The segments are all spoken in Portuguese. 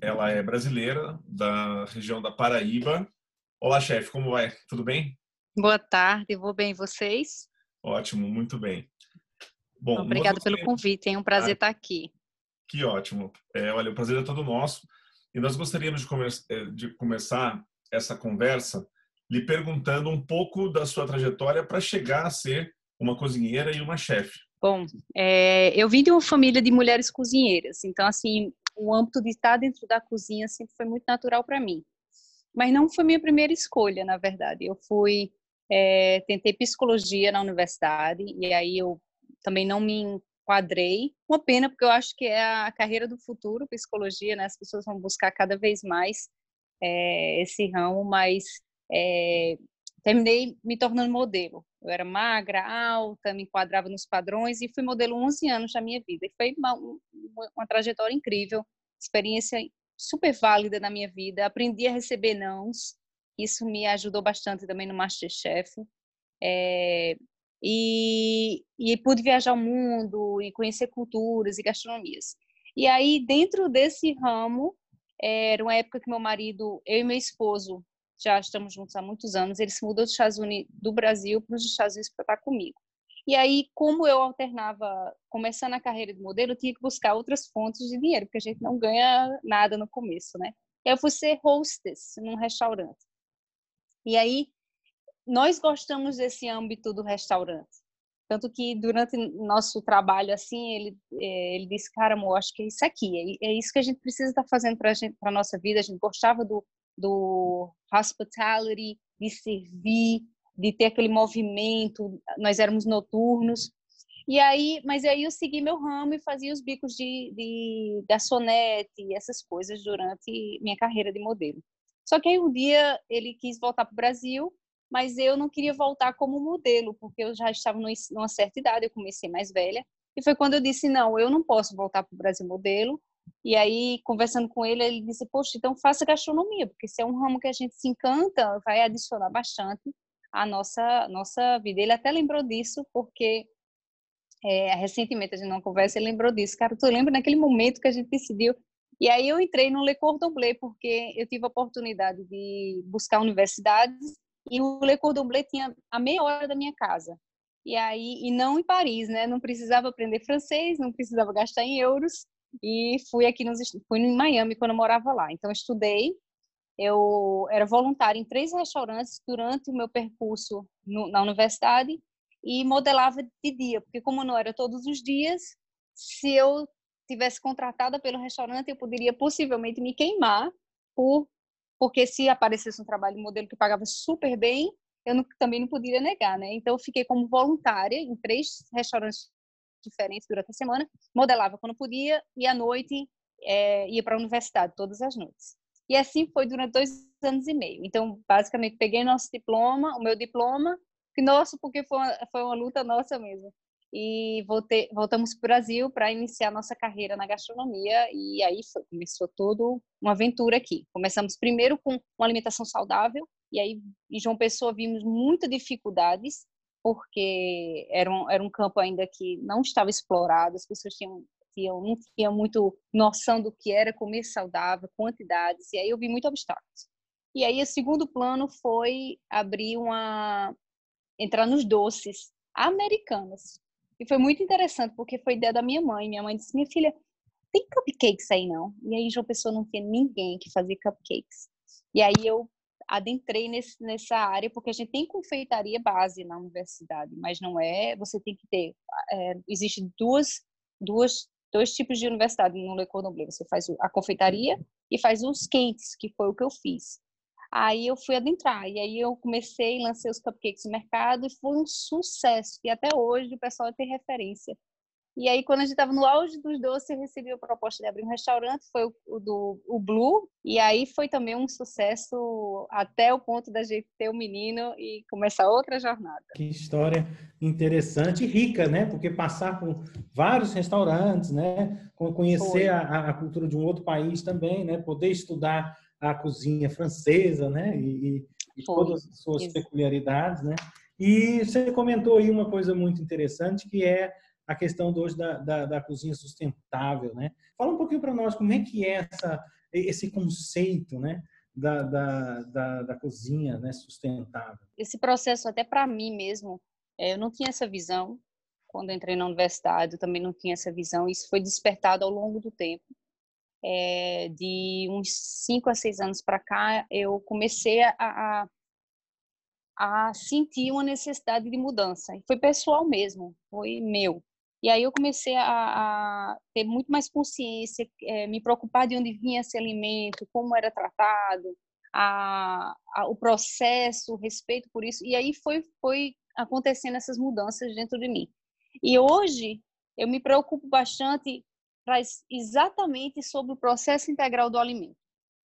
ela é brasileira, da região da Paraíba. Olá, chefe, como vai? Tudo bem? Boa tarde, vou bem. Vocês? Ótimo, muito bem. Bom, Obrigada pelo convite, é um prazer ah, estar aqui. Que ótimo. É, olha, o prazer é todo nosso. E nós gostaríamos de, come eh, de começar essa conversa lhe perguntando um pouco da sua trajetória para chegar a ser uma cozinheira e uma chefe. Bom, é, eu vim de uma família de mulheres cozinheiras, então assim o âmbito de estar dentro da cozinha sempre foi muito natural para mim. Mas não foi minha primeira escolha, na verdade. Eu fui, é, tentei psicologia na universidade e aí eu também não me enquadrei. Uma pena, porque eu acho que é a carreira do futuro, psicologia, né? As pessoas vão buscar cada vez mais é, esse ramo, mas é, terminei me tornando modelo. Eu era magra, alta, me enquadrava nos padrões e fui modelo 11 anos da minha vida. E foi uma, uma, uma trajetória incrível, experiência super válida na minha vida. Aprendi a receber nãos, isso me ajudou bastante também no Masterchef. É, e, e pude viajar o mundo e conhecer culturas e gastronomias. E aí, dentro desse ramo, era uma época que meu marido, eu e meu esposo, já estamos juntos há muitos anos, ele se mudou dos Estados Unidos, do Brasil para os Estados Unidos para estar comigo. E aí, como eu alternava, começando a carreira de modelo, eu tinha que buscar outras fontes de dinheiro, porque a gente não ganha nada no começo, né? Eu fui ser hostess num restaurante. E aí, nós gostamos desse âmbito do restaurante. Tanto que durante nosso trabalho, assim, ele, eh, ele disse, cara, amor, acho que é isso aqui, é, é isso que a gente precisa estar fazendo para a nossa vida. A gente gostava do, do hospitality, de servir, de ter aquele movimento. Nós éramos noturnos. E aí, mas aí eu segui meu ramo e fazia os bicos de, de garçonete, essas coisas durante minha carreira de modelo. Só que aí um dia ele quis voltar para o Brasil, mas eu não queria voltar como modelo, porque eu já estava numa certa idade, eu comecei mais velha. E foi quando eu disse: não, eu não posso voltar para o Brasil modelo, e aí, conversando com ele, ele disse: Poxa, então faça gastronomia, porque se é um ramo que a gente se encanta, vai adicionar bastante à nossa, nossa vida. Ele até lembrou disso, porque é, recentemente a gente não conversa, ele lembrou disso. Cara, tu lembra naquele momento que a gente decidiu? E aí eu entrei no Le Cordon Bleu, porque eu tive a oportunidade de buscar universidades e o Le Cordon Bleu tinha a meia hora da minha casa. E aí, e não em Paris, né? Não precisava aprender francês, não precisava gastar em euros e fui aqui nos fui em Miami quando eu morava lá. Então estudei, eu era voluntária em três restaurantes durante o meu percurso no, na universidade e modelava de dia, porque como não era todos os dias, se eu tivesse contratada pelo restaurante, eu poderia possivelmente me queimar por porque se aparecesse um trabalho de modelo que pagava super bem, eu não, também não poderia negar, né? Então eu fiquei como voluntária em três restaurantes diferentes durante a semana, modelava quando podia e à noite é, ia para a universidade todas as noites. E assim foi durante dois anos e meio. Então, basicamente, peguei nosso diploma, o meu diploma, que nosso, porque foi uma, foi uma luta nossa mesmo. E voltei, voltamos para o Brasil para iniciar nossa carreira na gastronomia e aí foi, começou tudo uma aventura aqui. Começamos primeiro com uma alimentação saudável e aí em João Pessoa vimos muitas dificuldades porque era um, era um campo ainda que não estava explorado, as pessoas tinham, tinham, não tinham muito noção do que era comer saudável, quantidades, e aí eu vi muitos obstáculos. E aí o segundo plano foi abrir uma... entrar nos doces americanas. E foi muito interessante, porque foi ideia da minha mãe. Minha mãe disse, minha filha, tem cupcakes aí não? E aí João Pessoa não tinha ninguém que fazia cupcakes. E aí eu adentrei nesse, nessa área, porque a gente tem confeitaria base na universidade, mas não é, você tem que ter, é, existe duas, duas, dois tipos de universidade no Le Cordon você faz a confeitaria e faz os quentes, que foi o que eu fiz. Aí eu fui adentrar, e aí eu comecei, lancei os cupcakes no mercado, e foi um sucesso, e até hoje o pessoal tem referência. E aí, quando a gente estava no auge dos doces, eu recebi a proposta de abrir um restaurante, foi o, o, do o Blue, e aí foi também um sucesso até o ponto da gente ter o um menino e começar outra jornada. Que história interessante e rica, né? Porque passar por vários restaurantes, né? Conhecer a, a, cultura de um outro país também, né? Poder estudar a cozinha francesa, né? E, e todas as suas Isso. peculiaridades, né? E você comentou aí uma coisa muito interessante que é a questão de hoje da, da, da cozinha sustentável, né? Fala um pouquinho para nós como é que é essa, esse conceito, né? Da, da, da, da cozinha né, sustentável. Esse processo, até para mim mesmo, é, eu não tinha essa visão. Quando entrei na universidade, eu também não tinha essa visão. Isso foi despertado ao longo do tempo. É, de uns cinco a seis anos para cá, eu comecei a, a, a sentir uma necessidade de mudança. E foi pessoal mesmo, foi meu. E aí eu comecei a, a ter muito mais consciência, é, me preocupar de onde vinha esse alimento, como era tratado, a, a, o processo, o respeito por isso. E aí foi, foi acontecendo essas mudanças dentro de mim. E hoje eu me preocupo bastante exatamente sobre o processo integral do alimento.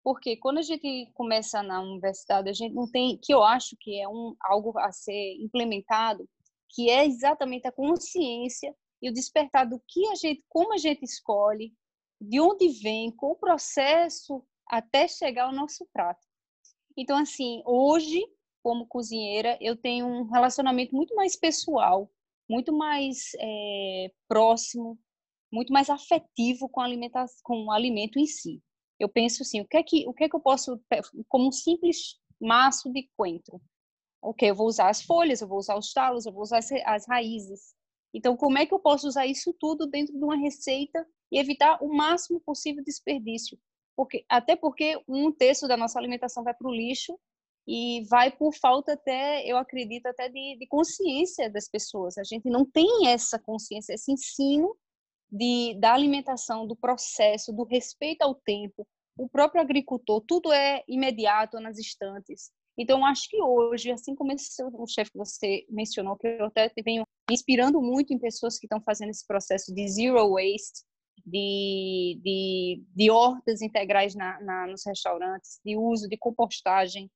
Porque quando a gente começa na universidade, a gente não tem, que eu acho que é um, algo a ser implementado, que é exatamente a consciência e o despertar do que a gente, como a gente escolhe, de onde vem, qual o processo até chegar ao nosso prato. Então, assim, hoje, como cozinheira, eu tenho um relacionamento muito mais pessoal, muito mais é, próximo, muito mais afetivo com, alimentação, com o alimento em si. Eu penso assim, o que é que, o que, é que eu posso, como um simples maço de coentro, ok, eu vou usar as folhas, eu vou usar os talos, eu vou usar as raízes, então, como é que eu posso usar isso tudo dentro de uma receita e evitar o máximo possível desperdício? Porque, até porque um terço da nossa alimentação vai para o lixo e vai por falta até, eu acredito, até de, de, consciência das pessoas. A gente não tem essa consciência, esse ensino de, da alimentação, do processo, do respeito ao tempo. O próprio agricultor, tudo é imediato nas estantes. Então, acho que hoje, assim como esse o chefe que você mencionou, que eu até venho inspirando muito em pessoas que estão fazendo esse processo de zero waste, de, de, de hortas integrais na, na, nos restaurantes, de uso de compostagem.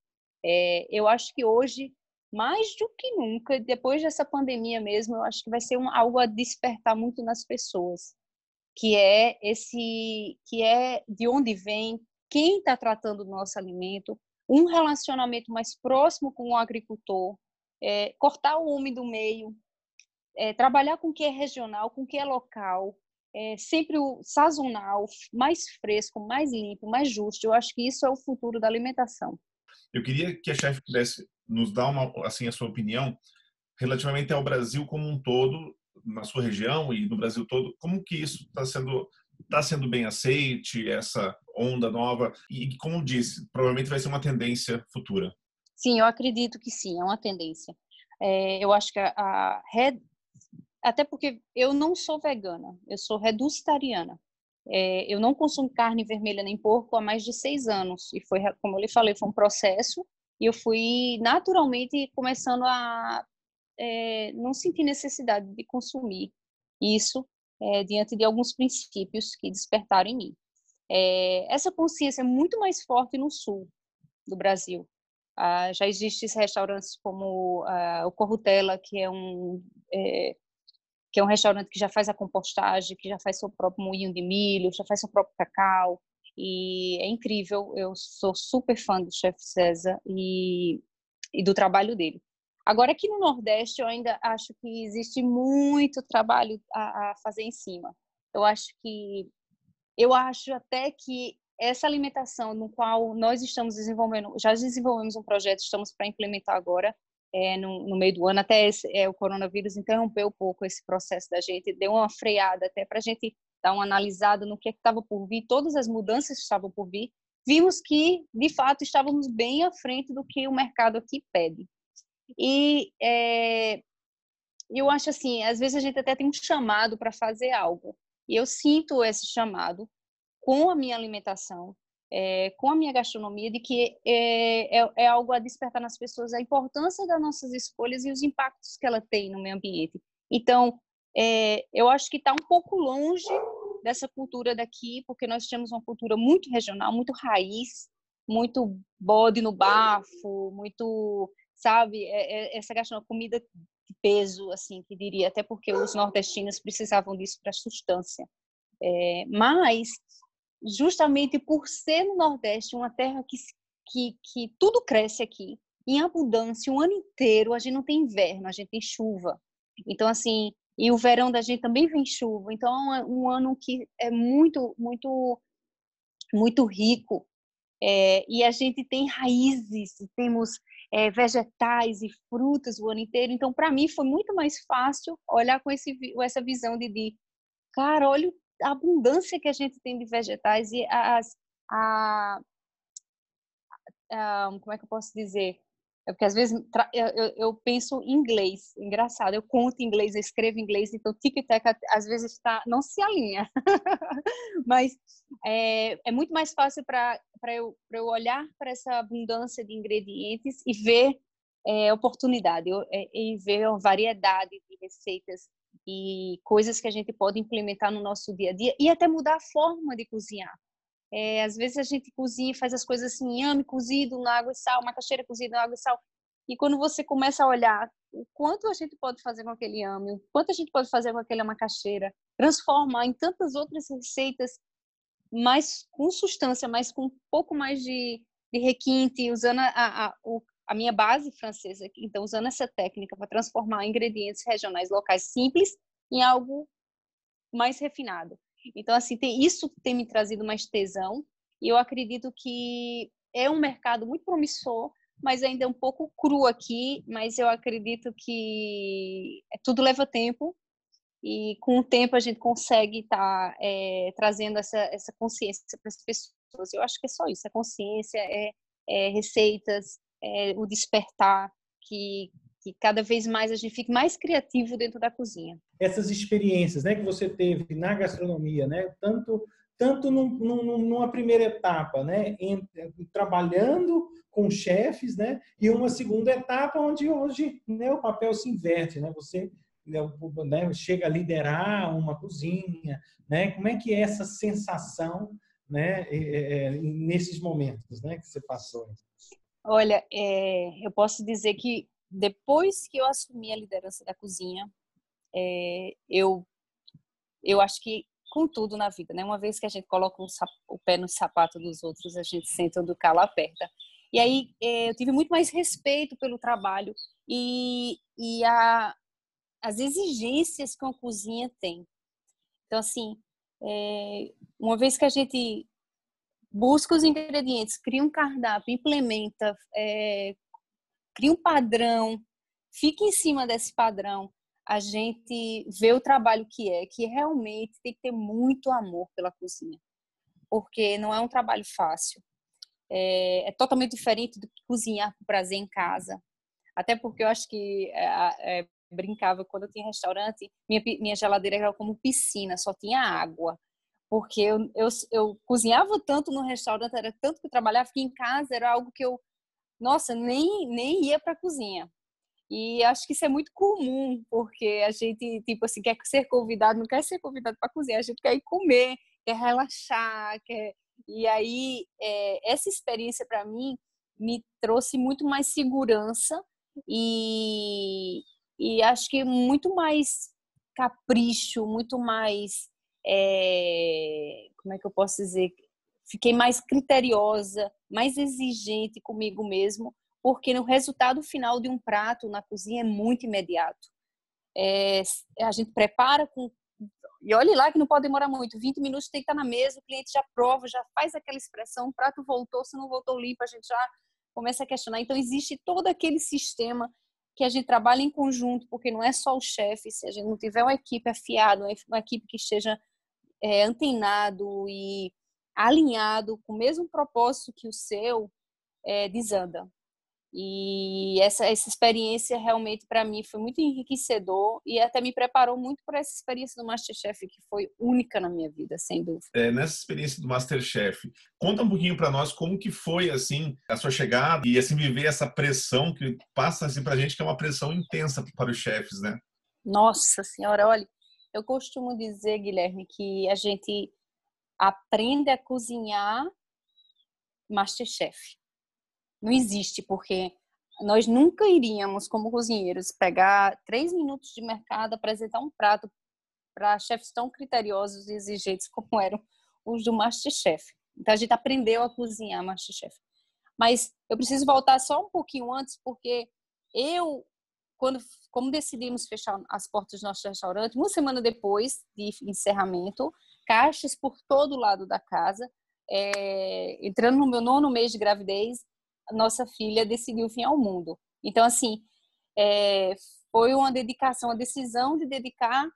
É, eu acho que hoje, mais do que nunca, depois dessa pandemia mesmo, eu acho que vai ser um, algo a despertar muito nas pessoas, que é esse, que é de onde vem, quem está tratando do nosso alimento, um relacionamento mais próximo com o agricultor, é, cortar o homem do meio, é, trabalhar com o que é regional, com o que é local, é, sempre o sazonal, mais fresco, mais limpo, mais justo. Eu acho que isso é o futuro da alimentação. Eu queria que a chefe pudesse nos dar uma, assim, a sua opinião relativamente ao Brasil como um todo, na sua região e no Brasil todo, como que isso está sendo está sendo bem aceite essa onda nova e como disse provavelmente vai ser uma tendência futura sim eu acredito que sim é uma tendência é, eu acho que a, a. até porque eu não sou vegana eu sou reducitariana é, eu não consumo carne vermelha nem porco há mais de seis anos e foi como eu lhe falei foi um processo e eu fui naturalmente começando a é, não sentir necessidade de consumir isso é, diante de alguns princípios que despertaram em mim. É, essa consciência é muito mais forte no sul do Brasil. Ah, já existem restaurantes como ah, o Corrutela, que é um é, que é um restaurante que já faz a compostagem, que já faz seu próprio moinho de milho, já faz seu próprio cacau, e é incrível. Eu sou super fã do chefe César e, e do trabalho dele. Agora, aqui no Nordeste, eu ainda acho que existe muito trabalho a, a fazer em cima. Eu acho que, eu acho até que essa alimentação no qual nós estamos desenvolvendo, já desenvolvemos um projeto, estamos para implementar agora, é, no, no, meio do ano, até esse, é, o coronavírus interrompeu um pouco esse processo da gente, deu uma freada até para a gente dar uma analisada no que é estava por vir, todas as mudanças que estavam por vir, vimos que, de fato, estávamos bem à frente do que o mercado aqui pede. E é, eu acho assim, às vezes a gente até tem um chamado para fazer algo. E eu sinto esse chamado com a minha alimentação, é, com a minha gastronomia, de que é, é, é, algo a despertar nas pessoas a importância das nossas escolhas e os impactos que ela tem no meio ambiente. Então, é, eu acho que está um pouco longe dessa cultura daqui, porque nós temos uma cultura muito regional, muito raiz, muito bode no bafo, muito, sabe, é, é, essa gastronomia, comida de peso, assim, que diria, até porque os nordestinos precisavam disso para sustância. Mas, justamente por ser no Nordeste uma terra que, que, que tudo cresce aqui, em abundância, o ano inteiro, a gente não tem inverno, a gente tem chuva. Então, assim, e o verão da gente também vem chuva. Então, é um ano que é muito, muito, muito rico. É, e a gente tem raízes, temos é, vegetais e frutas o ano inteiro. Então, para mim, foi muito mais fácil olhar com esse, essa visão de, de, cara, olha a abundância que a gente tem de vegetais e as, a, a, como é que eu posso dizer? É porque às vezes eu, eu, eu, penso em inglês, engraçado, eu conto em inglês, eu escrevo em inglês, então tic-tac às vezes está, não se alinha. Mas é, é, muito mais fácil para eu, eu olhar para essa abundância de ingredientes e ver é, oportunidade, é, e ver uma variedade de receitas e coisas que a gente pode implementar no nosso dia a dia e até mudar a forma de cozinhar. É, às vezes a gente cozinha e faz as coisas assim, inhame cozido na água e sal, macaxeira cozida na água e sal. E quando você começa a olhar o quanto a gente pode fazer com aquele inhame, o quanto a gente pode fazer com aquela macaxeira, transformar em tantas outras receitas, mais com substância, mas com um pouco mais de, de requinte, usando a, a, a minha base francesa, então usando essa técnica para transformar ingredientes regionais locais simples em algo mais refinado. Então, assim, tem, isso tem me trazido mais tesão e eu acredito que é um mercado muito promissor, mas ainda é um pouco cru aqui, mas eu acredito que é, tudo leva tempo e com o tempo a gente consegue estar tá, é, trazendo essa, essa consciência para as pessoas. Eu acho que é só isso, a consciência, é, é receitas, é o despertar que, que cada vez mais a gente fique mais criativo dentro da cozinha. Essas experiências, né, que você teve na gastronomia, né, tanto tanto num, num, numa primeira etapa, né, em, trabalhando com chefes, né, e uma segunda etapa onde hoje né, o papel se inverte, né, você né, né chega a liderar uma cozinha, né, como é que é essa sensação, né, é, é, nesses momentos, né, que você passou? Olha, é, eu posso dizer que depois que eu assumi a liderança da cozinha, é, eu, eu acho que com tudo na vida, né? Uma vez que a gente coloca um, o pé no sapato dos outros, a gente senta onde o calo aperta. E aí é, eu tive muito mais respeito pelo trabalho e, e a, as exigências que uma cozinha tem. Então, assim, é, uma vez que a gente busca os ingredientes, cria um cardápio, implementa, é, cria um padrão, fica em cima desse padrão, a gente vê o trabalho que é, que realmente tem que ter muito amor pela cozinha, porque não é um trabalho fácil. É, é totalmente diferente do que cozinhar por prazer em casa. Até porque eu acho que é, é, brincava quando eu tinha restaurante, minha, minha geladeira era como piscina, só tinha água. Porque eu, eu, eu cozinhava tanto no restaurante, era tanto que eu trabalhava que em casa era algo que eu nossa, nem, nem ia para a cozinha. E acho que isso é muito comum, porque a gente, tipo assim, quer ser convidado, não quer ser convidado para cozinhar, a gente quer ir comer, quer relaxar, quer... E aí, é, essa experiência para mim me trouxe muito mais segurança e, e acho que muito mais capricho, muito mais. É, como é que eu posso dizer? fiquei mais criteriosa, mais exigente comigo mesmo, porque no resultado final de um prato na cozinha é muito imediato. É, a gente prepara com e olhe lá que não pode demorar muito, 20 minutos tem que estar na mesa, o cliente já prova, já faz aquela expressão, o prato voltou, se não voltou limpo, a gente já começa a questionar. Então existe todo aquele sistema que a gente trabalha em conjunto, porque não é só o chefe, se a gente não tiver uma equipe afiada, uma equipe que esteja é, antenado e alinhado com o mesmo propósito que o seu, é, desanda. E essa, essa experiência realmente para mim foi muito enriquecedor e até me preparou muito para essa experiência do Masterchef que foi única na minha vida, sem dúvida. É, nessa experiência do Masterchef, conta um pouquinho para nós como que foi assim a sua chegada e assim viver essa pressão que passa assim para a gente que é uma pressão intensa para os chefes, né? Nossa senhora, olha, eu costumo dizer, Guilherme, que a gente aprende a cozinhar Masterchef. Não existe, porque nós nunca iríamos, como cozinheiros, pegar três minutos de mercado, apresentar um prato para chefes tão criteriosos e exigentes como eram os do Masterchef. Então a gente aprendeu a cozinhar Masterchef. Mas eu preciso voltar só um pouquinho antes, porque eu, quando, como decidimos fechar as portas do nosso restaurante, uma semana depois de encerramento, caixas por todo lado da casa, é, entrando no meu nono mês de gravidez, nossa filha decidiu vir ao mundo. Então, assim, é, foi uma dedicação, uma decisão de dedicar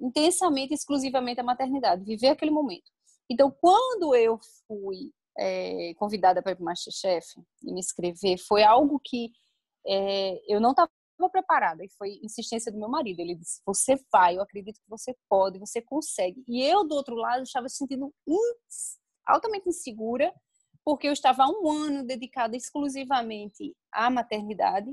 intensamente, exclusivamente à maternidade, viver aquele momento. Então, quando eu fui é, convidada para ir para o Masterchef e me inscrever, foi algo que é, eu não estava preparada e foi insistência do meu marido. Ele disse: Você vai, eu acredito que você pode, você consegue. E eu, do outro lado, estava sentindo altamente insegura porque eu estava há um ano dedicada exclusivamente à maternidade.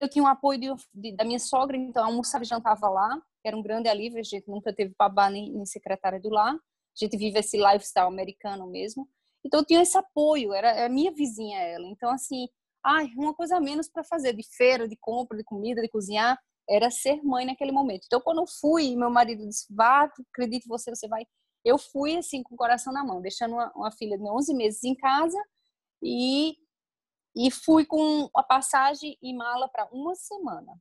Eu tinha um apoio de, de, da minha sogra, então almoçava e jantava lá, era um grande alívio, a gente nunca teve babá nem, nem secretária do lar, a gente vive esse lifestyle americano mesmo. Então eu tinha esse apoio, era, era minha vizinha ela. Então assim, ai, uma coisa a menos para fazer de feira, de compra, de comida, de cozinhar, era ser mãe naquele momento. Então quando eu fui, meu marido disse: "Vá, acredite você, você vai eu fui assim com o coração na mão, deixando uma, uma filha de 11 meses em casa e e fui com a passagem e mala para uma semana.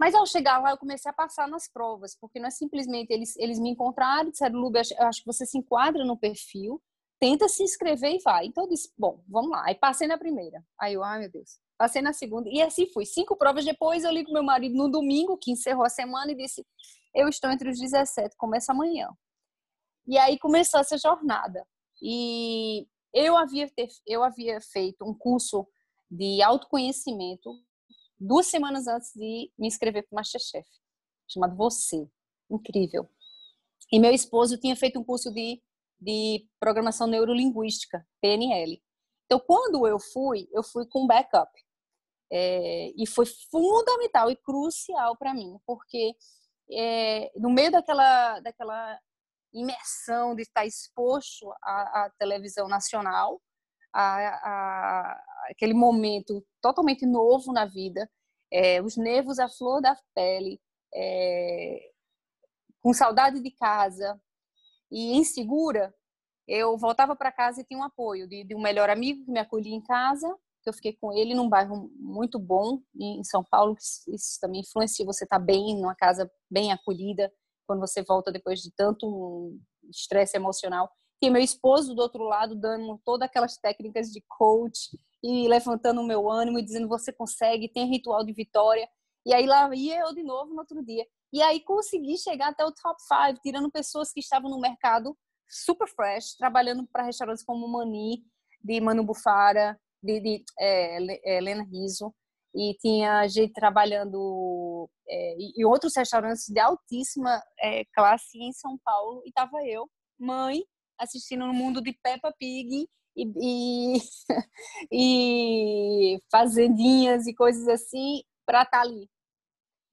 Mas ao chegar lá, eu comecei a passar nas provas, porque não é simplesmente eles, eles me encontraram, disseram, eu acho que você se enquadra no perfil, tenta se inscrever e vai. Então eu disse, bom, vamos lá. Aí passei na primeira. Aí eu, ai meu Deus. Passei na segunda. E assim fui. Cinco provas depois, eu ligo meu marido no domingo, que encerrou a semana, e disse, eu estou entre os 17, começa amanhã. E aí começou essa jornada. E eu havia, ter, eu havia feito um curso de autoconhecimento duas semanas antes de me inscrever para o Masterchef, chamado Você. Incrível. E meu esposo tinha feito um curso de, de programação neurolinguística, PNL. Então, quando eu fui, eu fui com backup. É, e foi fundamental e crucial para mim, porque é, no meio daquela, daquela imersão de estar exposto à, à televisão nacional, aquele momento totalmente novo na vida, é, os nervos à flor da pele, é, com saudade de casa e insegura, eu voltava para casa e tinha um apoio de, de, um melhor amigo que me acolhia em casa, que eu fiquei com ele num bairro muito bom em São Paulo, isso também influencia você estar tá bem, numa casa bem acolhida, quando você volta depois de tanto estresse emocional. E meu esposo do outro lado dando todas aquelas técnicas de coach e levantando o meu ânimo e dizendo você consegue, tem ritual de vitória. E aí lá ia eu de novo no outro dia. E aí consegui chegar até o top 5, tirando pessoas que estavam no mercado super fresh, trabalhando para restaurantes como Mani, de Manu Bufara, de, de é, é, Lena Riso e tinha gente trabalhando é, em outros restaurantes de altíssima é, classe em São Paulo e tava eu, mãe, assistindo no mundo de Peppa Pig e, e, e fazendinhas e coisas assim para estar tá ali.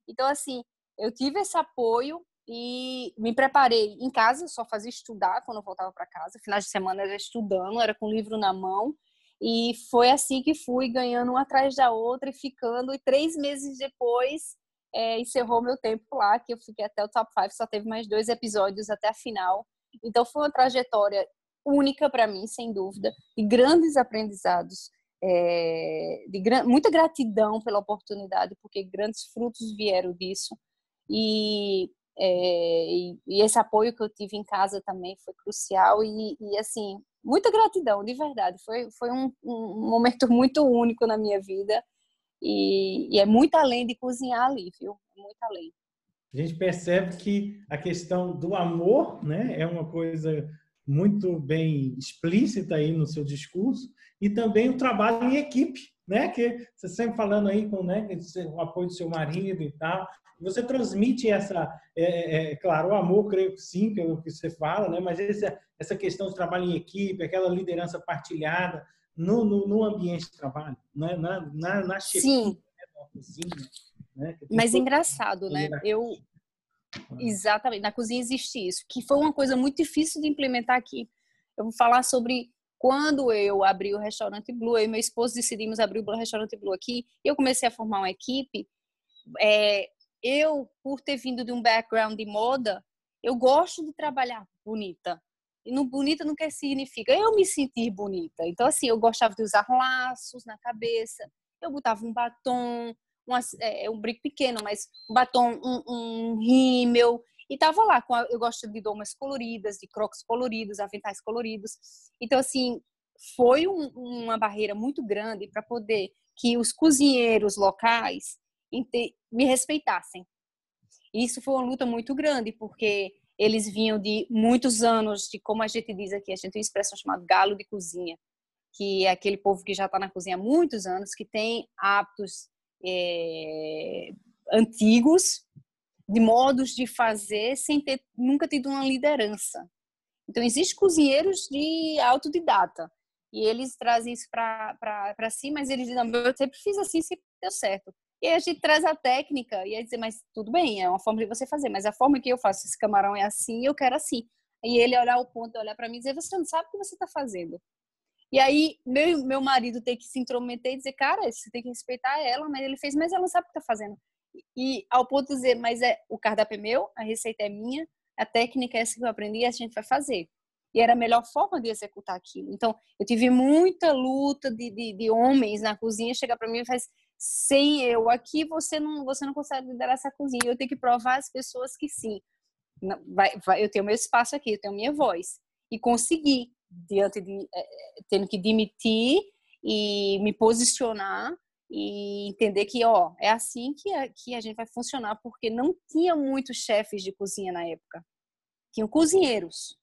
Então assim, eu tive esse apoio e me preparei em casa, só fazia estudar quando eu voltava para casa. Finais de semana era estudando, era com o livro na mão e foi assim que fui ganhando uma atrás da outra e ficando. E três meses depois é, encerrou meu tempo lá, que eu fiquei até o top 5, só teve mais dois episódios até a final. Então foi uma trajetória única para mim, sem dúvida, e grandes aprendizados. É, de gra muita gratidão pela oportunidade, porque grandes frutos vieram disso. E, é, e, e, esse apoio que eu tive em casa também foi crucial. E, e assim, muita gratidão, de verdade. Foi, foi um, um momento muito único na minha vida e, e, é muito além de cozinhar ali, viu? Muito além. A gente percebe que a questão do amor, né, é uma coisa muito bem explícita aí no seu discurso e também o trabalho em equipe, né, que você sempre falando aí com né, o apoio do seu marido e tal, você transmite essa, é, é, é, claro, o amor, creio que sim, pelo que você fala, né? mas essa, essa questão de trabalho em equipe, aquela liderança partilhada no, no, no ambiente de trabalho, né? na, na, na chefia, sim. Né? Cozinha, né? Mas é engraçado, né? Eu, Exatamente, na cozinha existe isso, que foi uma coisa muito difícil de implementar aqui. Eu vou falar sobre quando eu abri o restaurante Blue, eu e meu esposo decidimos abrir o restaurante Blue aqui, eu comecei a formar uma equipe. É, eu, por ter vindo de um background de moda, eu gosto de trabalhar bonita. E no bonita não quer significa eu me sentir bonita. Então, assim, eu gostava de usar laços na cabeça, eu botava um batom, um, é, um brinco pequeno, mas um batom, um, um rímel, e tava lá, com a, eu gosto de domas coloridas, de crocs coloridos, aventais coloridos. Então, assim, foi um, uma barreira muito grande para poder que os cozinheiros locais me respeitassem. Isso foi uma luta muito grande, porque eles vinham de muitos anos de, como a gente diz aqui, a gente tem uma expressão chamada galo de cozinha, que é aquele povo que já está na cozinha há muitos anos, que tem hábitos é, antigos, de modos de fazer sem ter nunca tido uma liderança. Então, existem cozinheiros de autodidata e eles trazem isso para si, mas eles dizem, eu sempre fiz assim, sempre deu certo. E a gente traz a técnica e aí dizer, mas tudo bem, é uma forma de você fazer, mas a forma que eu faço esse camarão é assim, eu quero assim. E ele olhar o ponto, olhar para mim e dizer, você não sabe o que você está fazendo. E aí, meu, meu marido tem que se intrometer e dizer, cara, você tem que respeitar ela, mas ele fez, mas ela não sabe o que está fazendo. E ao ponto de dizer, mas é o cardápio é meu, a receita é minha, a técnica é essa que eu aprendi e a gente vai fazer. E era a melhor forma de executar aquilo. Então, eu tive muita luta de, de, de homens na cozinha chegar para mim e falar sem eu aqui você não você não consegue liderar essa cozinha. Eu tenho que provar às pessoas que sim. Vai, vai, eu tenho meu espaço aqui, eu tenho minha voz. E conseguir, diante de é, tendo que demitir e me posicionar e entender que, ó, é assim que a, que a gente vai funcionar, porque não tinha muitos chefes de cozinha na época. Tinham cozinheiros.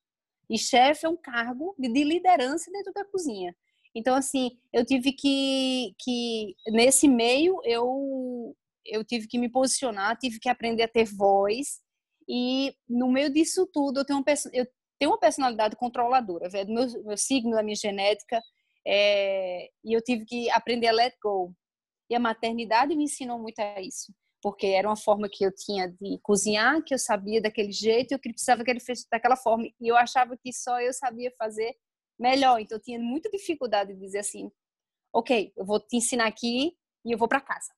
E chefe é um cargo de, de liderança dentro da cozinha. Então, assim, eu tive que, que nesse meio, eu, eu tive que me posicionar, tive que aprender a ter voz. E no meio disso tudo, eu tenho, uma, eu tenho uma personalidade controladora, é do meu, meu signo, da minha genética. É, e eu tive que aprender a let go. E a maternidade me ensinou muito a isso, porque era uma forma que eu tinha de cozinhar, que eu sabia daquele jeito, eu precisava que ele fosse daquela forma. E eu achava que só eu sabia fazer melhor. Então eu tinha muita dificuldade de dizer assim: ok, eu vou te ensinar aqui e eu vou para casa,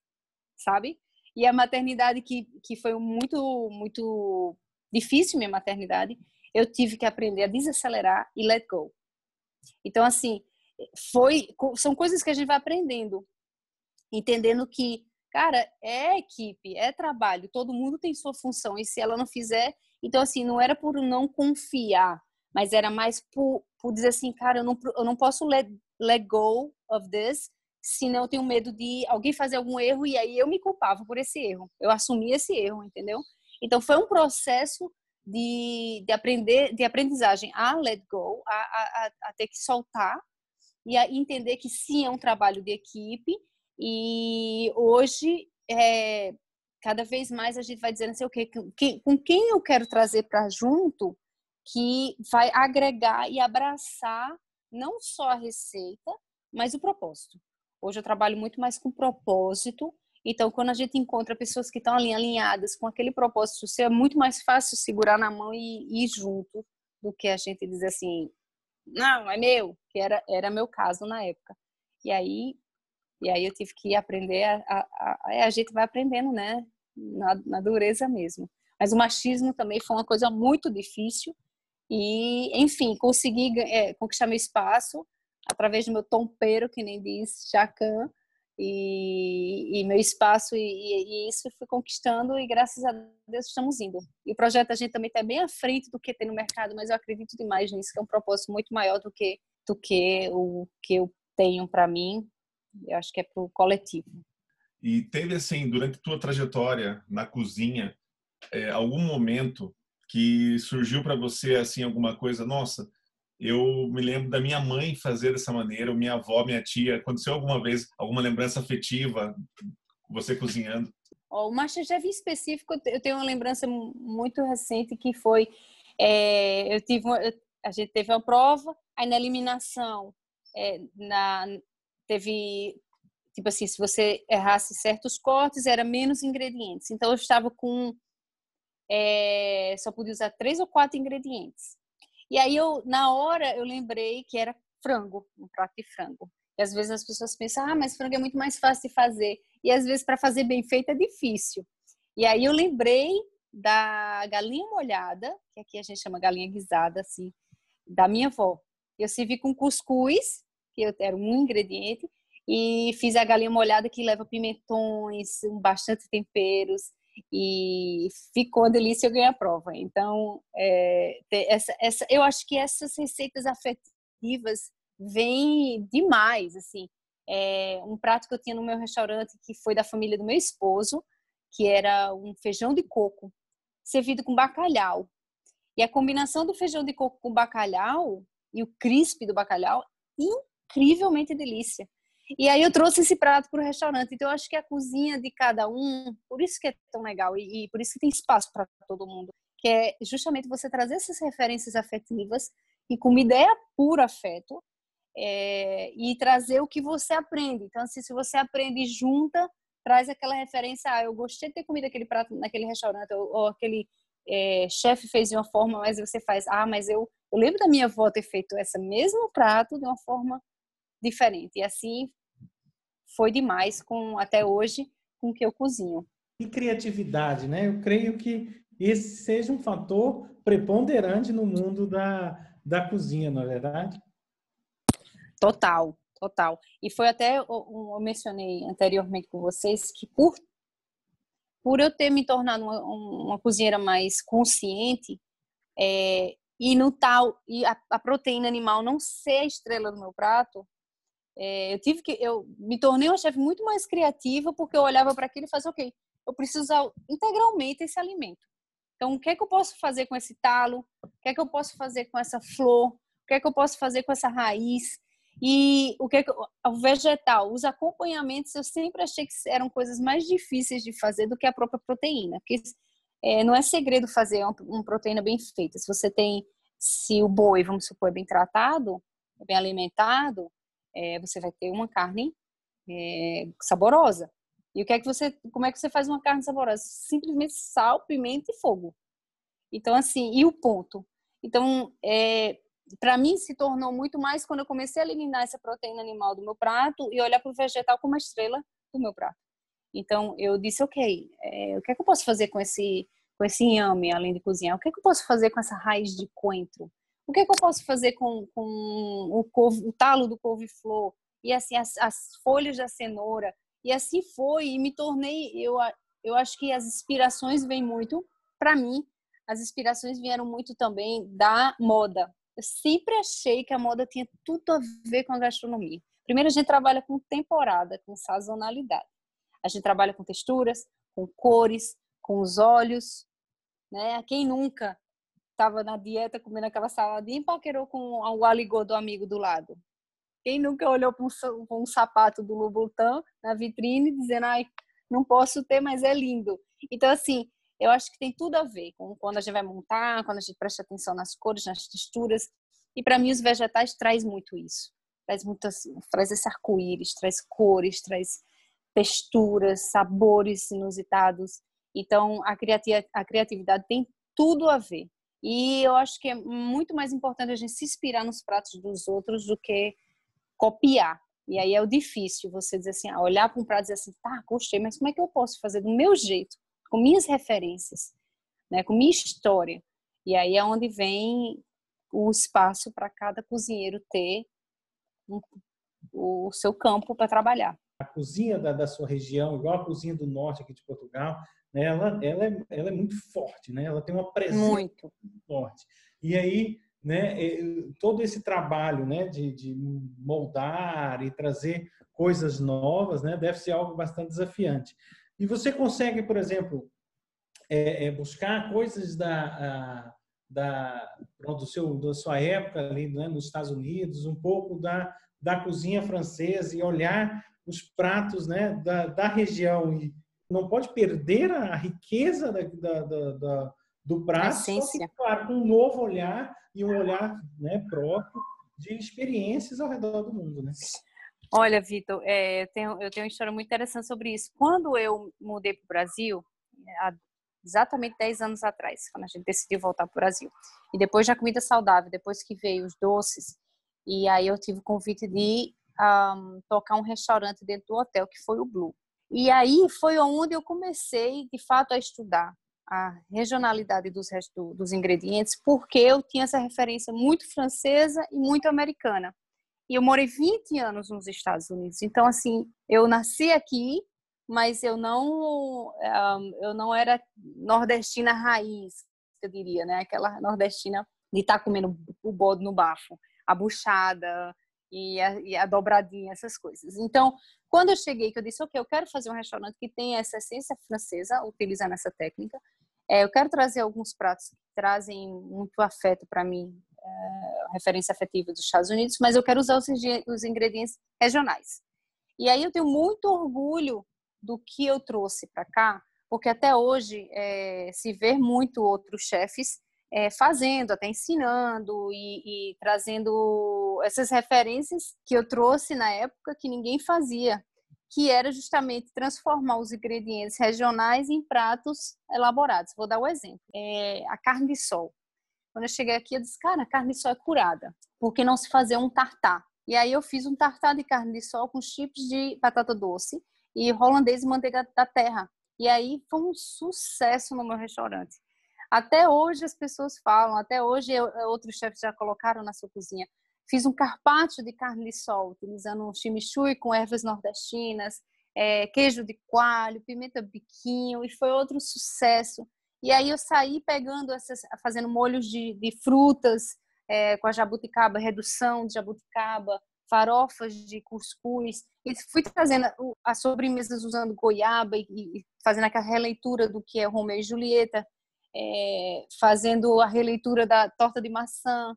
sabe? E a maternidade que, que foi muito, muito difícil, minha maternidade, eu tive que aprender a desacelerar e let go. Então, assim, foi, são coisas que a gente vai aprendendo entendendo que, cara, é equipe, é trabalho, todo mundo tem sua função, e se ela não fizer, então assim, não era por não confiar, mas era mais por, por dizer assim, cara, eu não, eu não posso let, let go of this, senão eu tenho medo de alguém fazer algum erro e aí eu me culpava por esse erro, eu assumi esse erro, entendeu? Então foi um processo de, de aprender, de aprendizagem a let go, a, a, a ter que soltar e a entender que sim é um trabalho de equipe e hoje, é, cada vez mais a gente vai dizendo assim, okay, que, com quem eu quero trazer para junto que vai agregar e abraçar não só a receita, mas o propósito. Hoje eu trabalho muito mais com propósito. Então, quando a gente encontra pessoas que estão ali alinhadas com aquele propósito, é muito mais fácil segurar na mão e ir junto do que a gente dizer assim, não, é meu, que era, era meu caso na época. E aí e aí eu tive que aprender, a, a, a, a gente vai aprendendo, né? Na, na, dureza mesmo. Mas o machismo também foi uma coisa muito difícil. E, enfim, consegui é, conquistar meu espaço através do meu tompeiro, que nem diz Jacan, e, e, meu espaço, e, e, isso fui conquistando, e graças a Deus estamos indo. E o projeto a gente também está bem à frente do que tem no mercado, mas eu acredito demais nisso, que é um propósito muito maior do que, do que o que eu tenho para mim, eu acho que é para o coletivo. E teve assim, durante tua trajetória na cozinha, é, algum momento que surgiu para você assim alguma coisa, nossa, eu me lembro da minha mãe fazer dessa maneira, minha avó, minha tia, aconteceu alguma vez alguma lembrança afetiva você cozinhando? Oh, o Masterchef em específico, eu tenho uma lembrança muito recente que foi, é, eu tive, uma, a gente teve uma prova, aí na eliminação, é, na, teve tipo assim, se você errasse certos cortes, era menos ingredientes. Então eu estava com é, só podia usar três ou quatro ingredientes. E aí eu, na hora, eu lembrei que era frango, um prato de frango. E às vezes as pessoas pensam, ah, mas frango é muito mais fácil de fazer. E às vezes para fazer bem feito é difícil. E aí eu lembrei da galinha molhada, que aqui a gente chama galinha guisada, assim, da minha avó. Eu servi com cuscuz, que era um ingrediente, e fiz a galinha molhada que leva pimentões, bastante temperos e ficou uma delícia eu ganhei a prova. Então, é, essa, essa, eu acho que essas receitas afetivas vêm demais, assim. É, um prato que eu tinha no meu restaurante que foi da família do meu esposo, que era um feijão de coco servido com bacalhau. E a combinação do feijão de coco com bacalhau e o crisp do bacalhau, incrivelmente delícia. E aí eu trouxe esse prato para o restaurante. Então eu acho que a cozinha de cada um, por isso que é tão legal e, e por isso que tem espaço para todo mundo, que é justamente você trazer essas referências afetivas e comida é puro afeto é, e trazer o que você aprende. Então assim, se você aprende junta, traz aquela referência, ah, eu gostei de ter comido aquele prato naquele restaurante ou, ou aquele é, chefe fez de uma forma, mas você faz, ah, mas eu, eu lembro da minha avó ter feito esse mesmo prato de uma forma diferente. E assim foi demais com até hoje com que eu cozinho. E criatividade, né? Eu creio que esse seja um fator preponderante no mundo da, da cozinha, não é verdade? Total, total. E foi até, eu mencionei anteriormente com vocês, que por, por eu ter me tornado uma, uma cozinheira mais consciente, é, e no tal, e a, a proteína animal não ser a estrela do meu prato, é, eu tive que, eu me tornei uma chefe muito mais criativa porque eu olhava para aquilo e fazia, ok, eu preciso usar integralmente esse alimento. Então, o que é que eu posso fazer com esse talo? O que é que eu posso fazer com essa flor? O que é que eu posso fazer com essa raiz? E o que, é que o vegetal, os acompanhamentos, eu sempre achei que eram coisas mais difíceis de fazer do que a própria proteína, porque é, não é segredo fazer uma, uma proteína bem feita. Se você tem, se o boi, vamos supor, é bem tratado, é bem alimentado, é, você vai ter uma carne é, saborosa. E o que é que você, como é que você faz uma carne saborosa? Simplesmente sal, pimenta e fogo. Então assim, e o ponto. Então, é, para mim se tornou muito mais quando eu comecei a eliminar essa proteína animal do meu prato e olhar para o vegetal como a estrela do meu prato. Então eu disse, ok, é, o que é que eu posso fazer com esse com esse inhame, além de cozinhar? O que é que eu posso fazer com essa raiz de coentro? O que, é que eu posso fazer com, com o, couve, o talo do couve-flor e assim as, as, folhas da cenoura? E assim foi e me tornei. Eu, eu acho que as inspirações vêm muito para mim. As inspirações vieram muito também da moda. Eu sempre achei que a moda tinha tudo a ver com a gastronomia. Primeiro, a gente trabalha com temporada, com sazonalidade. A gente trabalha com texturas, com cores, com os olhos. Né? Quem nunca estava na dieta comendo aquela saladinha e paquerou com o aligô do amigo do lado. Quem nunca olhou para um, um, sapato do Louboutin na vitrine dizendo, ai, não posso ter, mas é lindo. Então, assim, eu acho que tem tudo a ver com quando a gente vai montar, quando a gente presta atenção nas cores, nas texturas. E para mim, os vegetais traz muito isso. Traz, muito, assim, traz esse arco-íris, traz cores, traz texturas, sabores inusitados. Então, a, criatividade tem tudo a ver. E eu acho que é muito mais importante a gente se inspirar nos pratos dos outros do que copiar. E aí é o difícil você dizer assim, ah, olhar para um prato e dizer assim, tá, gostei, mas como é que eu posso fazer do meu jeito, com minhas referências, né, com minha história? E aí é onde vem o espaço para cada cozinheiro ter um, o seu campo para trabalhar. A cozinha da, da sua região, igual a cozinha do norte aqui de Portugal, né, ela, ela, é, ela é muito forte, né? Ela tem uma presença muito, forte. E aí, né, todo esse trabalho, né, de, de moldar e trazer coisas novas, né, deve ser algo bastante desafiante. E você consegue, por exemplo, é, é buscar coisas da, a, da, do seu, da sua época ali né, nos Estados Unidos, um pouco da, da cozinha francesa e olhar os pratos né, da, da região e não pode perder a riqueza da, da, da, do prato, que, claro, com um novo olhar e um olhar né, próprio de experiências ao redor do mundo, né? Olha, Vitor, é, eu, tenho, eu tenho uma história muito interessante sobre isso. Quando eu mudei para o Brasil, há exatamente 10 anos atrás, quando a gente decidiu voltar para o Brasil. E depois da comida saudável, depois que veio os doces, e aí eu tive o convite de um, tocar um restaurante dentro do hotel, que foi o Blue. E aí foi onde eu comecei, de fato, a estudar a regionalidade dos, dos ingredientes, porque eu tinha essa referência muito francesa e muito americana. E eu morei 20 anos nos Estados Unidos. Então, assim, eu nasci aqui, mas eu não, eu não era nordestina raiz, eu diria, né? Aquela nordestina de estar tá comendo o bode no bafo, a buchada e a, e a dobradinha, essas coisas. Então, quando eu cheguei, que eu disse, ok, eu quero fazer um restaurante que tenha essa essência francesa, utilizando essa técnica, é, eu quero trazer alguns pratos que trazem muito afeto para mim, é, referência afetiva dos Estados Unidos, mas eu quero usar os, os ingredientes regionais. E aí eu tenho muito orgulho do que eu trouxe para cá, porque até hoje é, se vê muito outros chefes é, fazendo, até ensinando e, e, trazendo essas referências que eu trouxe na época que ninguém fazia que era justamente transformar os ingredientes regionais em pratos elaborados. Vou dar um exemplo. É a carne de sol. Quando eu cheguei aqui, eu disse, cara, a carne de sol é curada. Por que não se fazer um tartar? E aí eu fiz um tartar de carne de sol com chips de batata doce e holandês e manteiga da terra. E aí foi um sucesso no meu restaurante. Até hoje as pessoas falam, até hoje outros chefes já colocaram na sua cozinha. Fiz um carpaccio de carne de sol, utilizando um chimichurri com ervas nordestinas, é, queijo de coalho, pimenta biquinho, e foi outro sucesso. E aí eu saí pegando essas, fazendo molhos de, de frutas é, com a jabuticaba, redução de jabuticaba, farofas de cuscuz. E fui trazendo as sobremesas usando goiaba e, e fazendo aquela releitura do que é Romeu e Julieta, é, fazendo a releitura da torta de maçã,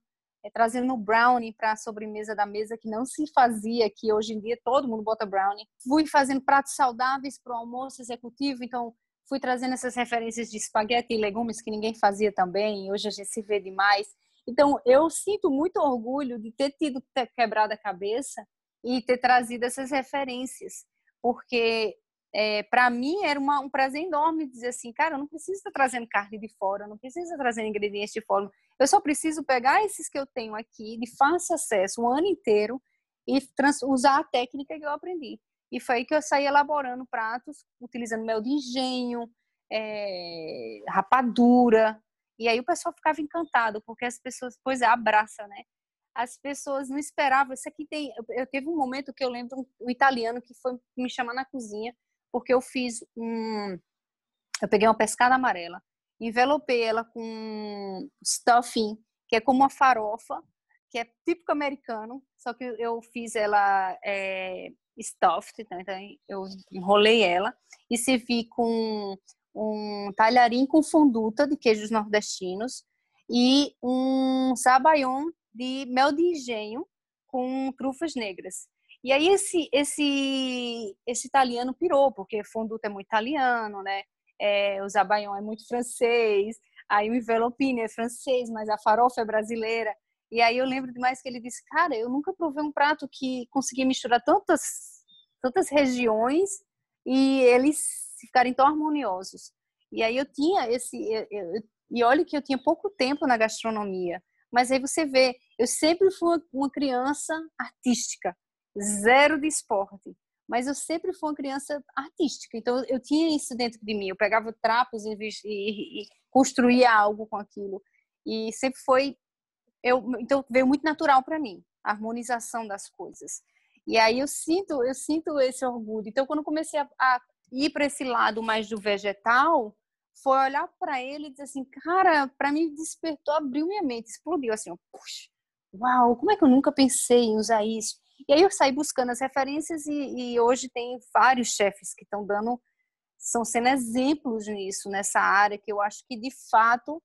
é, trazendo brownie para a sobremesa da mesa que não se fazia que hoje em dia todo mundo bota brownie. Fui fazendo pratos saudáveis para o almoço executivo, então fui trazendo essas referências de espaguete e legumes que ninguém fazia também, hoje a gente se vê demais. Então eu sinto muito orgulho de ter tido quebrado a cabeça e ter trazido essas referências, porque é, para mim era uma, um prazer enorme dizer assim, cara, eu não preciso estar trazendo carne de fora, não preciso estar trazendo ingredientes de fora, eu só preciso pegar esses que eu tenho aqui de fácil acesso o ano inteiro e usar a técnica que eu aprendi. E foi aí que eu saí elaborando pratos, utilizando mel de engenho, é, rapadura. E aí o pessoal ficava encantado, porque as pessoas, pois é, abraça, né? As pessoas não esperavam. Isso aqui tem. Eu, eu teve um momento que eu lembro um, um italiano que foi me chamar na cozinha porque eu fiz um. Eu peguei uma pescada amarela, envelopei ela com stuffing, que é como uma farofa, que é típico americano, só que eu fiz ela é, stuffed, né? então eu enrolei ela e servi com um talharim com funduta de queijos nordestinos e um sabaion de mel de engenho com trufas negras. E aí esse esse esse italiano pirou, porque fonduta é muito italiano, né? É, o zabaion é muito francês, aí o envelopine é francês, mas a farofa é brasileira. E aí eu lembro demais que ele disse, cara, eu nunca provei um prato que conseguia misturar tantas tantas regiões e eles ficarem tão harmoniosos. E aí eu tinha esse eu, eu, e olha que eu tinha pouco tempo na gastronomia, mas aí você vê, eu sempre fui uma criança artística zero de esporte. Mas eu sempre fui uma criança artística, então eu tinha isso dentro de mim. Eu pegava trapos e, e, e construía algo com aquilo. E sempre foi. Eu, então veio muito natural para mim a harmonização das coisas. E aí eu sinto, eu sinto esse orgulho. Então quando comecei a, a ir para esse lado mais do vegetal, foi olhar para ele e dizer assim, cara, para mim despertou, abriu minha mente, explodiu assim, puxa, uau, como é que eu nunca pensei em usar isso? E aí eu saí buscando as referências e, e hoje tem vários chefes que estão dando, estão sendo exemplos nisso, nessa área, que eu acho que de fato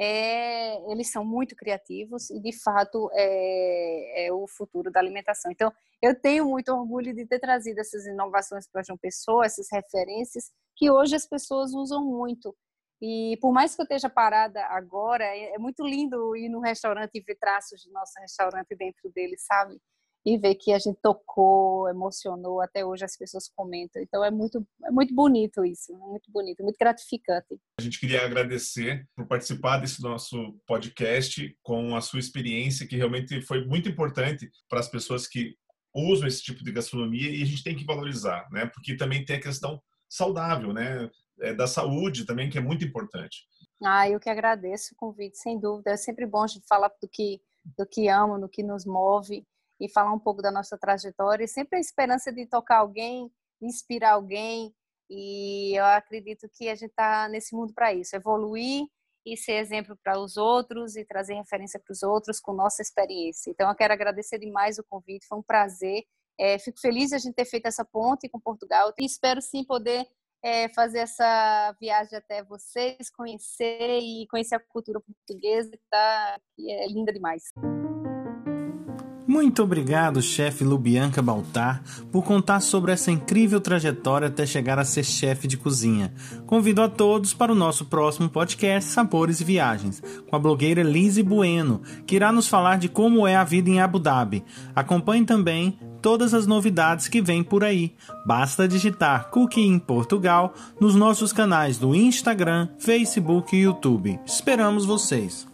é, eles são muito criativos e de fato é, é, o futuro da alimentação. Então, eu tenho muito orgulho de ter trazido essas inovações para João Pessoa, essas referências que hoje as pessoas usam muito. E por mais que eu esteja parada agora, é, é muito lindo ir no restaurante e ver traços do nosso restaurante dentro dele, sabe? E ver que a gente tocou, emocionou, até hoje as pessoas comentam. Então é muito, é muito bonito isso, muito bonito, muito gratificante. A gente queria agradecer por participar desse nosso podcast com a sua experiência, que realmente foi muito importante para as pessoas que usam esse tipo de gastronomia e a gente tem que valorizar, né? Porque também tem a questão saudável, né? É, da saúde também, que é muito importante. Ah, eu que agradeço o convite, sem dúvida. É sempre bom a gente falar do que, do que amo, do que nos move e falar um pouco da nossa trajetória. Sempre a esperança de tocar alguém, inspirar alguém. E eu acredito que a gente está nesse mundo para isso, evoluir e ser exemplo para os outros e trazer referência para os outros com nossa experiência. Então, eu quero agradecer demais o convite, foi um prazer. É, fico feliz de a gente ter feito essa ponte com Portugal e espero sim poder é, fazer essa viagem até vocês, conhecer e conhecer a cultura portuguesa, tá, que é linda demais. Muito obrigado, chefe Lubianca Baltar, por contar sobre essa incrível trajetória até chegar a ser chefe de cozinha. Convido a todos para o nosso próximo podcast Sabores e Viagens, com a blogueira Lizzie Bueno, que irá nos falar de como é a vida em Abu Dhabi. Acompanhe também todas as novidades que vêm por aí. Basta digitar Cookie em Portugal nos nossos canais do Instagram, Facebook e YouTube. Esperamos vocês!